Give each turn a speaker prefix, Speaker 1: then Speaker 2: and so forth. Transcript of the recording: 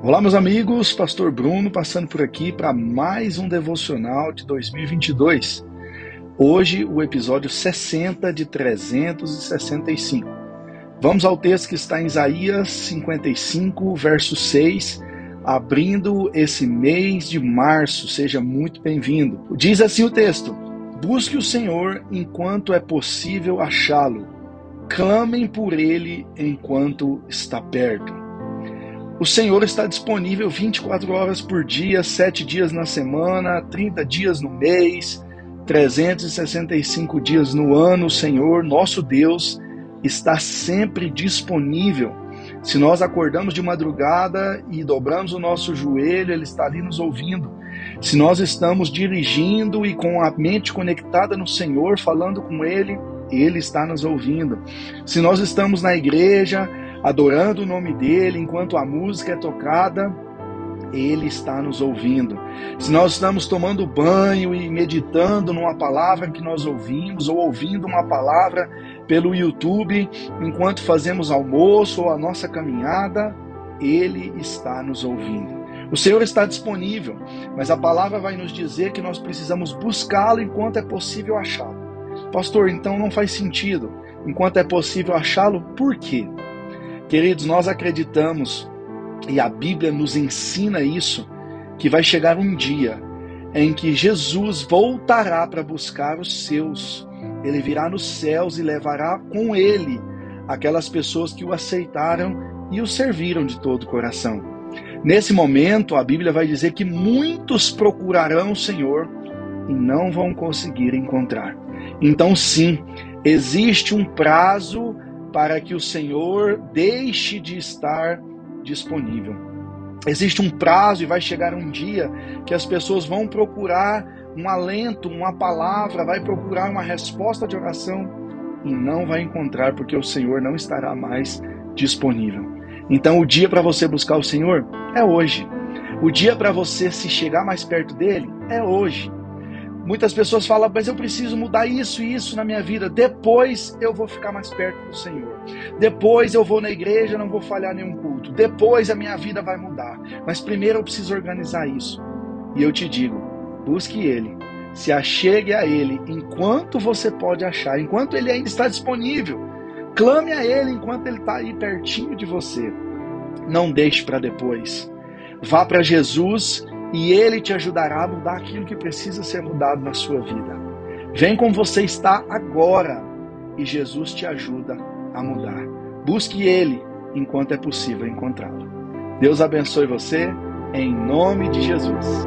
Speaker 1: Olá, meus amigos, Pastor Bruno passando por aqui para mais um devocional de 2022. Hoje, o episódio 60 de 365. Vamos ao texto que está em Isaías 55, verso 6, abrindo esse mês de março. Seja muito bem-vindo. Diz assim o texto: Busque o Senhor enquanto é possível achá-lo. Clamem por ele enquanto está perto. O Senhor está disponível 24 horas por dia, 7 dias na semana, 30 dias no mês, 365 dias no ano. O Senhor, nosso Deus, está sempre disponível. Se nós acordamos de madrugada e dobramos o nosso joelho, Ele está ali nos ouvindo. Se nós estamos dirigindo e com a mente conectada no Senhor, falando com Ele, Ele está nos ouvindo. Se nós estamos na igreja, adorando o nome dele enquanto a música é tocada, ele está nos ouvindo. Se nós estamos tomando banho e meditando numa palavra que nós ouvimos, ou ouvindo uma palavra pelo YouTube enquanto fazemos almoço ou a nossa caminhada, Ele está nos ouvindo. O Senhor está disponível, mas a palavra vai nos dizer que nós precisamos buscá-lo enquanto é possível achá-lo. Pastor, então não faz sentido. Enquanto é possível achá-lo, por quê? Queridos, nós acreditamos, e a Bíblia nos ensina isso, que vai chegar um dia em que Jesus voltará para buscar os seus. Ele virá nos céus e levará com ele aquelas pessoas que o aceitaram e o serviram de todo o coração. Nesse momento, a Bíblia vai dizer que muitos procurarão o Senhor e não vão conseguir encontrar. Então, sim, existe um prazo para que o Senhor deixe de estar disponível. Existe um prazo e vai chegar um dia que as pessoas vão procurar um alento, uma palavra, vai procurar uma resposta de oração e não vai encontrar porque o Senhor não estará mais disponível. Então o dia para você buscar o Senhor é hoje. O dia para você se chegar mais perto dele é hoje. Muitas pessoas falam, mas eu preciso mudar isso e isso na minha vida. Depois eu vou ficar mais perto do Senhor. Depois eu vou na igreja, não vou falhar nenhum culto. Depois a minha vida vai mudar. Mas primeiro eu preciso organizar isso. E eu te digo, busque Ele. Se achegue a Ele enquanto você pode achar, enquanto Ele ainda está disponível. Clame a Ele enquanto Ele está aí pertinho de você. Não deixe para depois. Vá para Jesus e Ele te ajudará a mudar aquilo que precisa ser mudado na sua vida. Vem como você está agora e Jesus te ajuda a mudar. Busque Ele enquanto é possível encontrá-lo. Deus abençoe você, em nome de Jesus.